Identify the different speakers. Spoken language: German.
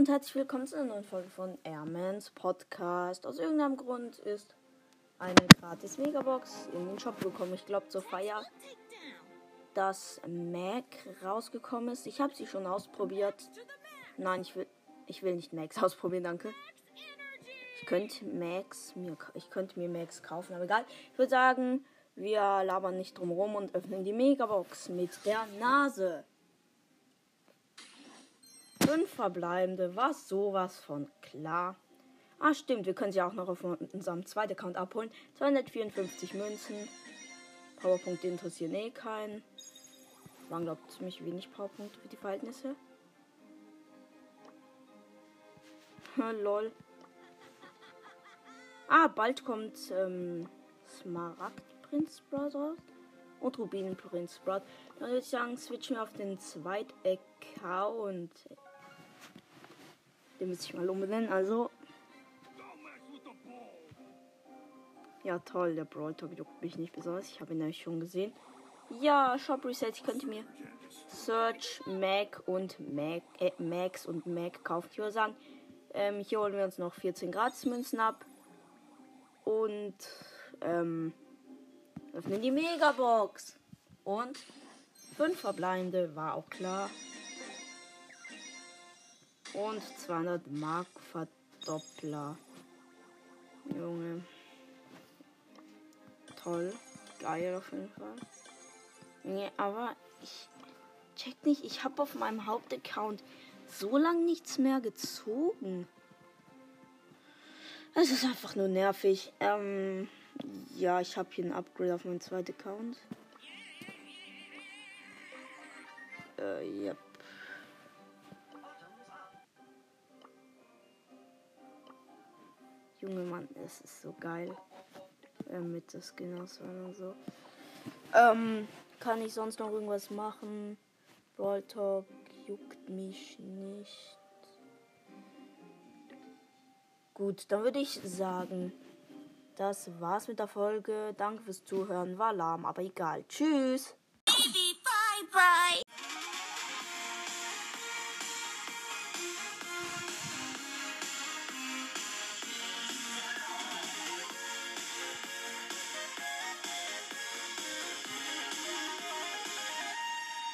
Speaker 1: und herzlich willkommen zu einer neuen Folge von Airmans Podcast. Aus irgendeinem Grund ist eine gratis Megabox in den Shop gekommen. Ich glaube zur Feier, dass Mac rausgekommen ist. Ich habe sie schon ausprobiert. Nein, ich will, ich will nicht Max ausprobieren, danke. Ich könnte Max mir, ich könnte mir Max kaufen, aber egal. Ich würde sagen, wir labern nicht drum rum und öffnen die Megabox mit der Nase. Fünf verbleibende, war sowas von klar. Ah, stimmt, wir können sie auch noch auf unserem zweiten Account abholen. 254 Münzen. Powerpunkte interessieren eh keinen. Waren, glaube ich, ziemlich wenig Powerpunkte für die Verhältnisse. Lol. Ah, bald kommt ähm, Smaragd-Prinz Brother und Rubinen-Prinz Sprout. Dann würde ich sagen, switchen wir auf den zweiten Account. Den muss ich mal umbenennen. Also. Ja, toll, der Brawl Talk juckt mich nicht besonders. Ich habe ihn nämlich schon gesehen. Ja, Shop Reset, ich könnte mir Search, Mac und Mac, äh, Max und Mac kaufen. Ich würde sagen, ähm, hier holen wir uns noch 14 Gratis-Münzen ab. Und, ähm, öffnen die Megabox. Und 5 verbleibende, war auch klar. Und 200 Mark Verdoppler. Junge. Toll. Geil auf jeden Fall. Nee, aber ich check nicht. Ich habe auf meinem Hauptaccount so lange nichts mehr gezogen. Es ist einfach nur nervig. Ähm, ja, ich habe hier ein Upgrade auf meinem zweiten Account. Äh, yep. Junge Mann, es ist so geil. Äh, mit der Skin auswahl und so. Ähm, kann ich sonst noch irgendwas machen? Brawl Talk juckt mich nicht. Gut, dann würde ich sagen, das war's mit der Folge. Danke fürs Zuhören. War lahm, aber egal. Tschüss.